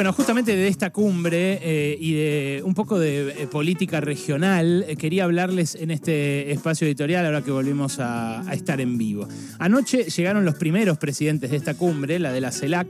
Bueno, justamente de esta cumbre eh, y de un poco de eh, política regional, eh, quería hablarles en este espacio editorial ahora que volvimos a, estar en vivo. Anoche llegaron los primeros presidentes de esta cumbre, la de la CELAC,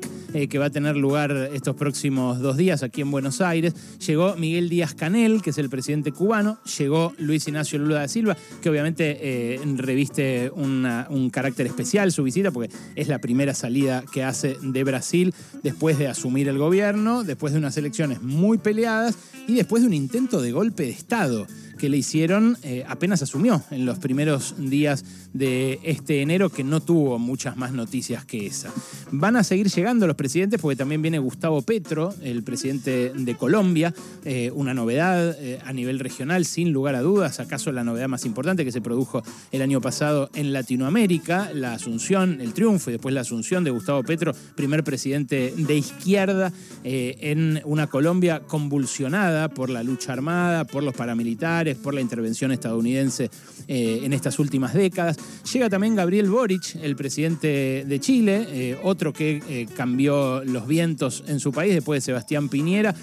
que va a tener lugar estos próximos dos días aquí en Buenos Aires. Llegó Miguel Díaz Canel, que es el presidente cubano, llegó Luis Ignacio Lula da Silva, que obviamente reviste un carácter especial su visita, porque es la primera salida que hace de Brasil después de asumir el gobierno después de unas elecciones muy peleadas y después de un intento de golpe de Estado que le hicieron eh, apenas asumió en los primeros días de este enero, que no tuvo muchas más noticias que esa. Van a seguir llegando los presidentes porque también viene Gustavo Petro, el presidente de Colombia, eh, una novedad eh, a nivel regional, sin lugar a dudas, acaso la novedad más importante que se produjo el año pasado en Latinoamérica, la asunción, el triunfo y después la asunción de Gustavo Petro, primer presidente de izquierda en una Colombia convulsionada por la lucha armada, por los paramilitares, por la intervención estadounidense eh, en estas últimas décadas. Llega también Gabriel Boric, el presidente de Chile, eh, otro que eh, cambió los vientos en su país después de Sebastián Piñera,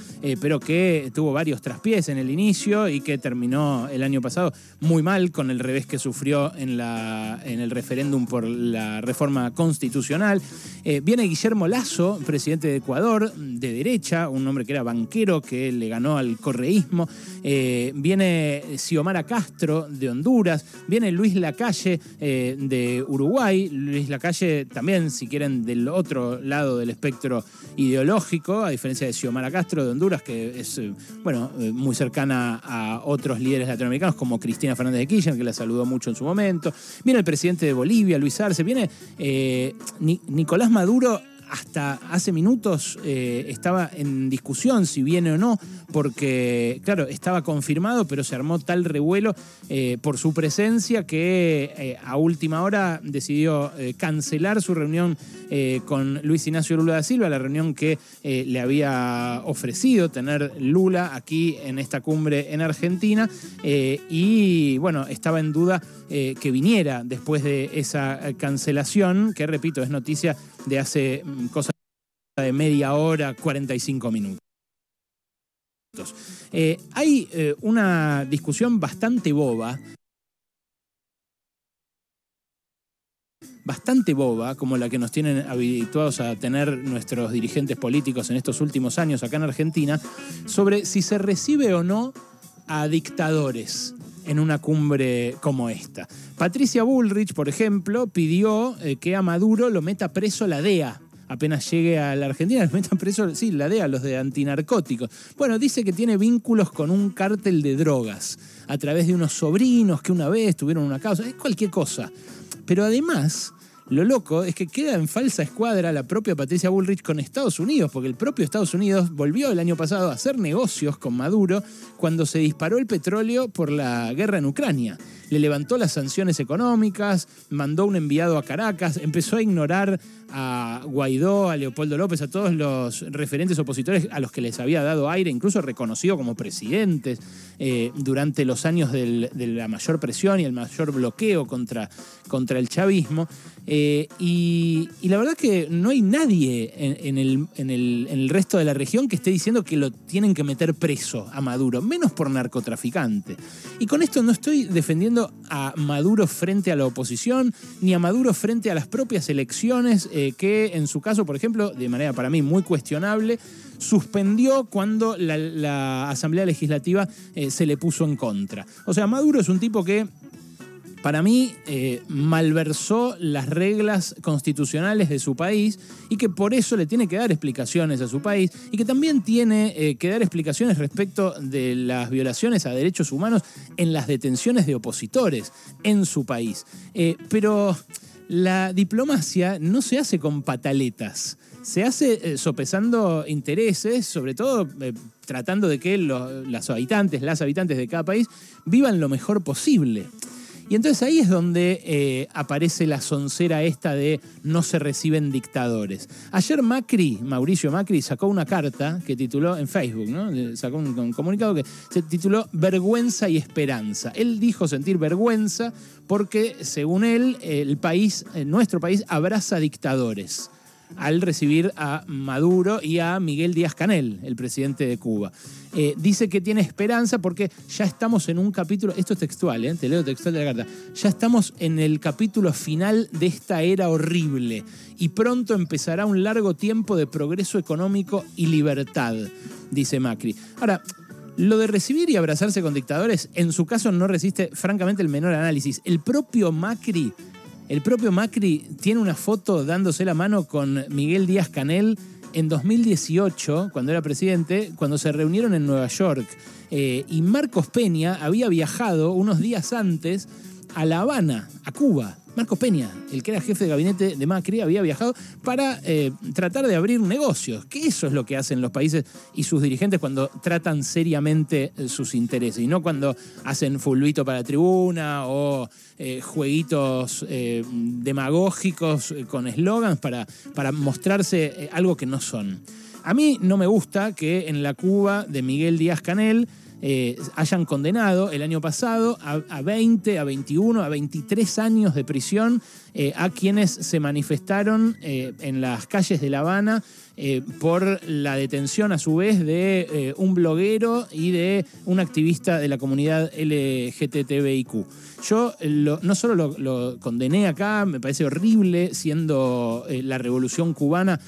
pero que tuvo varios traspiés en el inicio y que terminó el año pasado muy mal con el revés que sufrió en, la, en el referéndum por la reforma constitucional. viene Guillermo Lazo, presidente de Ecuador, de derecha, un hombre que era banquero, que le ganó al correísmo. viene Xiomara Castro de Honduras, viene Luis Lacalle eh, de Uruguay, Luis Lacalle también, si quieren, del otro lado del espectro ideológico, a diferencia de Xiomara Castro de Honduras, que es, eh, bueno, eh, muy cercana a otros líderes latinoamericanos como Cristina Fernández de Kirchner, que la saludó mucho en su momento. Viene el presidente de Bolivia, Luis Arce, viene Nicolás Maduro hasta hace minutos eh, estaba en discusión si viene o no, porque, claro, estaba confirmado, pero se armó tal revuelo eh, por su presencia que eh, a última hora decidió cancelar su reunión con Luis Ignacio Lula da Silva, la reunión que le había ofrecido tener Lula aquí en esta cumbre en Argentina, y bueno, estaba en duda que viniera después de esa cancelación, que repito, es noticia de hace cosas de media hora, 45 minutos. Eh, hay eh, una discusión bastante boba, bastante boba, como la que nos tienen habituados a tener nuestros dirigentes políticos en estos últimos años acá en Argentina, sobre si se recibe o no a dictadores en una cumbre como esta. Patricia Bullrich, por ejemplo, pidió eh, que a Maduro lo meta preso la DEA. Apenas llegue a la Argentina, lo meta preso, sí, la DEA, los de antinarcóticos. Bueno, dice que tiene vínculos con un cártel de drogas a través de unos sobrinos que una vez tuvieron una causa, es cualquier cosa. Pero además lo loco es que queda en falsa escuadra la propia Patricia Bullrich con Estados Unidos, porque el propio Estados Unidos volvió el año pasado a hacer negocios con Maduro cuando se disparó el petróleo por la guerra en Ucrania le levantó las sanciones económicas, mandó un enviado a Caracas, empezó a ignorar a Guaidó, a Leopoldo López, a todos los referentes opositores a los que les había dado aire, incluso reconocido como presidentes eh, durante los años de la mayor presión y el mayor bloqueo contra, contra el chavismo. Eh, y, la verdad que no hay nadie en, el, en, el, resto de la región que esté diciendo que lo tienen que meter preso a Maduro, menos por narcotraficante. Y con esto no estoy defendiendo a Maduro frente a la oposición, ni a Maduro frente a las propias elecciones, eh, que en su caso, por ejemplo, de manera para mí muy cuestionable, suspendió cuando la, Asamblea Legislativa eh, se le puso en contra. O sea, Maduro es un tipo que para mí eh, malversó las reglas constitucionales de su país y que por eso le tiene que dar explicaciones a su país y que también tiene eh, que dar explicaciones respecto de las violaciones a derechos humanos en las detenciones de opositores en su país. Eh, pero la diplomacia no se hace con pataletas. Se hace sopesando intereses, sobre todo tratando de que los habitantes, las habitantes de cada país vivan lo mejor posible. Y entonces ahí es donde eh, aparece la soncera esta de no se reciben dictadores. Ayer Macri, Mauricio Macri, sacó una carta que tituló en Facebook, ¿no? Sacó un, comunicado que se tituló Vergüenza y Esperanza. Él dijo sentir vergüenza porque, según él, el país, nuestro país, abraza dictadores. Al recibir a Maduro y a Miguel Díaz Canel, el presidente de Cuba. Eh, dice que tiene esperanza porque ya estamos en un capítulo, esto es textual, eh, te leo textual de la carta, ya estamos en el capítulo final de esta era horrible y pronto empezará un largo tiempo de progreso económico y libertad, dice Macri. Ahora, lo de recibir y abrazarse con dictadores, en su caso no resiste francamente el menor análisis. El propio Macri, el propio Macri tiene una foto dándose la mano con Miguel Díaz Canel en 2018, cuando era presidente, cuando se reunieron en Nueva York. Eh, y Marcos Peña había viajado unos días antes a La Habana, a Cuba, Marcos Peña, el que era jefe de gabinete de Macri, había viajado para eh, tratar de abrir negocios, que eso es lo que hacen los países y sus dirigentes cuando tratan seriamente eh, sus intereses, y no cuando hacen fulbito para tribuna o eh, jueguitos demagógicos con eslogans para, para mostrarse algo que no son. A mí no me gusta que en la Cuba de Miguel Díaz Canel eh, hayan condenado el año pasado a, 20, a 21, a 23 años de prisión eh, a quienes se manifestaron eh, en las calles de La Habana por la detención a su vez de un bloguero y de un activista de la comunidad LGTBIQ. Yo no solo lo, lo, condené acá, me parece horrible, siendo la revolución cubana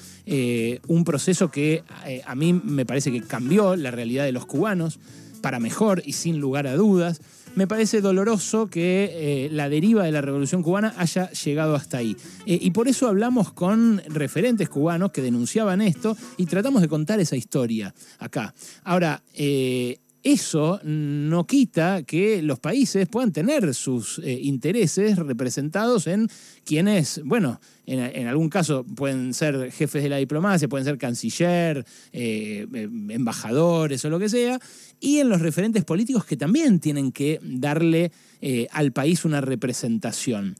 un proceso que a mí me parece que cambió la realidad de los cubanos para mejor y sin lugar a dudas. Me parece doloroso que eh, la deriva de la revolución cubana haya llegado hasta ahí. Eh, y por eso hablamos con referentes cubanos que denunciaban esto y tratamos de contar esa historia acá. Ahora, eh, eso no quita que los países puedan tener sus intereses representados en quienes, bueno, en, algún caso pueden ser jefes de la diplomacia, pueden ser canciller, em, embajadores o lo que sea, y en los referentes políticos que también tienen que darle eh, al país una representación.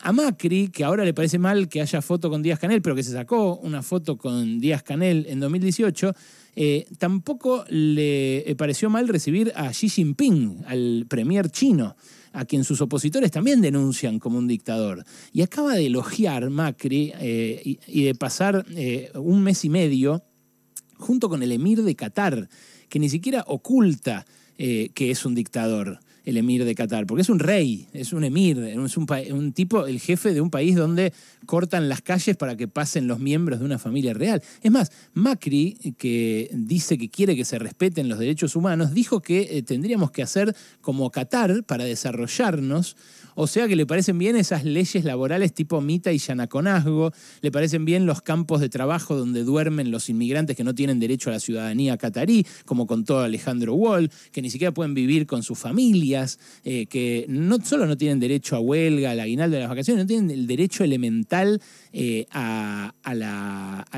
a Macri, que ahora le parece mal que haya foto con Díaz Canel, pero que se sacó una foto con Díaz Canel en 2018, eh, tampoco le eh, pareció mal recibir a Xi Jinping, al premier chino, a quien sus opositores también denuncian como un dictador. Y acaba de elogiar Macri eh, y, de pasar un mes y medio junto con el emir de Qatar, que ni siquiera oculta que es un dictador el emir de Qatar, porque es un rey, es un emir, es un, tipo, el jefe de un país donde cortan las calles para que pasen los miembros de una familia real. Es más, Macri, que dice que quiere que se respeten los derechos humanos, dijo que eh, tendríamos que hacer como Qatar para desarrollarnos o sea que le parecen bien esas leyes laborales tipo Mita y Yanaconazgo, le parecen bien los campos de trabajo donde duermen los inmigrantes que no tienen derecho a la ciudadanía catarí, como contó Alejandro Wall, que ni siquiera pueden vivir con sus familias, eh, que no solo no tienen derecho a huelga, al aguinaldo de las vacaciones, no tienen el derecho elemental eh, a,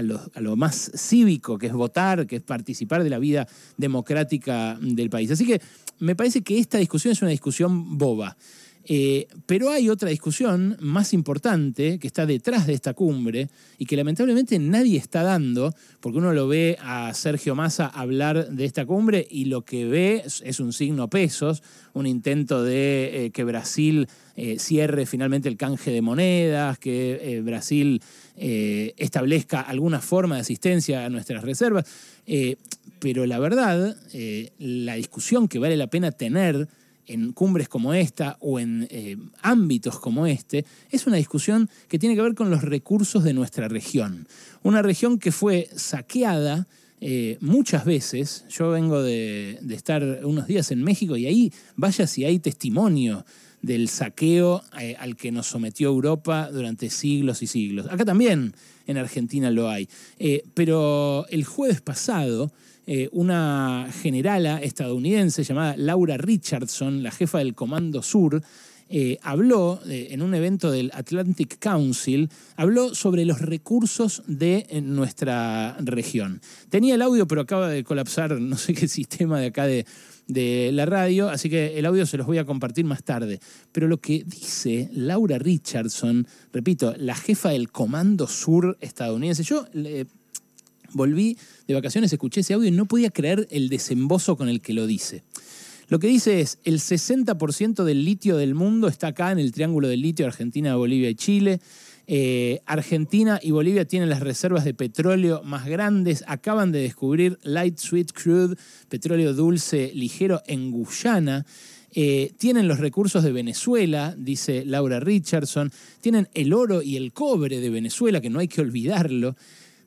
lo, a lo más cívico, que es votar, que es participar de la vida democrática del país. Así que me parece que esta discusión es una discusión boba. Eh, pero hay otra discusión más importante que está detrás de esta cumbre y que lamentablemente nadie está dando, porque uno lo ve a Sergio Massa hablar de esta cumbre y lo que ve es un signo pesos, un intento de eh, que Brasil eh, cierre finalmente el canje de monedas, que Brasil establezca alguna forma de asistencia a nuestras reservas. pero la verdad, la discusión que vale la pena tener en cumbres como esta o en eh, ámbitos como este, es una discusión que tiene que ver con los recursos de nuestra región. Una región que fue saqueada eh, muchas veces. Yo vengo de, estar unos días en México y ahí, vaya si hay testimonio del saqueo eh, al que nos sometió Europa durante siglos y siglos. Acá también en Argentina lo hay. pero el jueves pasado eh, una generala estadounidense llamada Laura Richardson, la jefa del Comando Sur, eh, habló eh, en un evento del Atlantic Council, habló sobre los recursos de nuestra región. Tenía el audio, pero acaba de colapsar no sé qué sistema de acá de, de la radio, así que el audio se los voy a compartir más tarde. Pero lo que dice Laura Richardson, repito, la jefa del Comando Sur estadounidense, yo volví de vacaciones, escuché ese audio y no podía creer el desembozo con el que lo dice. Lo que dice es, el 60% del litio del mundo está acá en el Triángulo del Litio, Argentina, Bolivia y Chile. Eh, Argentina y Bolivia tienen las reservas de petróleo más grandes. Acaban de descubrir light sweet crude, petróleo dulce ligero en Guyana. Eh, tienen los recursos de Venezuela, dice Laura Richardson. Tienen el oro y el cobre de Venezuela, que no hay que olvidarlo.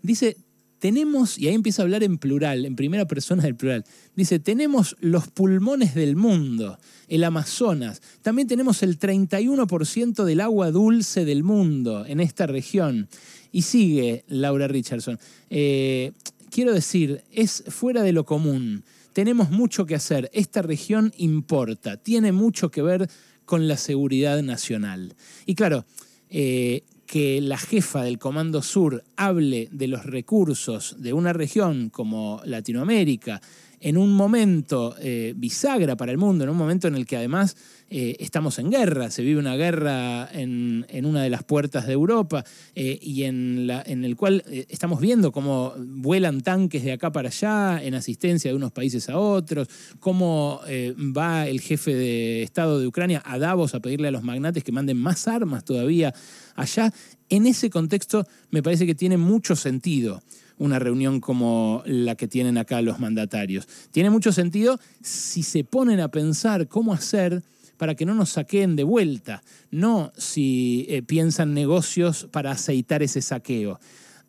Dice, tenemos, y ahí empieza a hablar en plural, en primera persona del plural, dice, tenemos los pulmones del mundo, el Amazonas, también tenemos el 31% del agua dulce del mundo en esta región. Y sigue Laura Richardson, eh, quiero decir, es fuera de lo común, tenemos mucho que hacer, esta región importa, tiene mucho que ver con la seguridad nacional. Y claro, eh, que la jefa del Comando Sur hable de los recursos de una región como Latinoamérica en un momento eh, bisagra para el mundo, en un momento en el que además eh, estamos en guerra, se vive una guerra en, una de las puertas de Europa eh, y en, el cual estamos viendo cómo vuelan tanques de acá para allá en asistencia de unos países a otros, cómo va el jefe de Estado de Ucrania a Davos a pedirle a los magnates que manden más armas todavía allá. En ese contexto me parece que tiene mucho sentido una reunión como la que tienen acá los mandatarios. Tiene mucho sentido si se ponen a pensar cómo hacer para que no nos saqueen de vuelta, no si eh, piensan negocios para aceitar ese saqueo.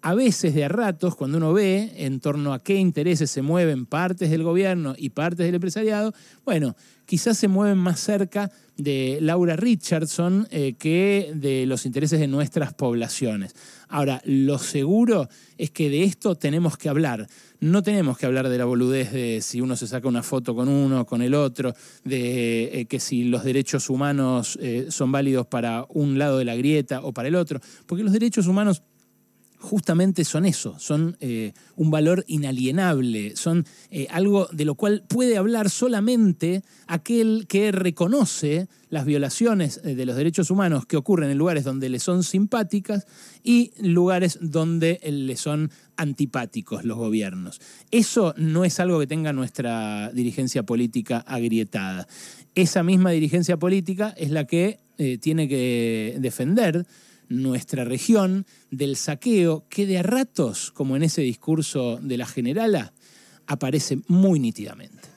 A veces, de a ratos, cuando uno ve en torno a qué intereses se mueven partes del gobierno y partes del empresariado, bueno, quizás se mueven más cerca de Laura Richardson eh, que de los intereses de nuestras poblaciones. Ahora, lo seguro es que de esto tenemos que hablar. No tenemos que hablar de la boludez de si uno se saca una foto con uno, con el otro, de eh, que si los derechos humanos eh, son válidos para un lado de la grieta o para el otro, porque los derechos humanos justamente son eso, son eh, un valor inalienable, son eh, algo de lo cual puede hablar solamente aquel que reconoce las violaciones eh, de los derechos humanos que ocurren en lugares donde le son simpáticas y lugares donde le son antipáticos los gobiernos. Eso no es algo que tenga nuestra dirigencia política agrietada. Esa misma dirigencia política es la que tiene que defender nuestra región del saqueo que de a ratos, como en ese discurso de la generala, aparece muy nítidamente.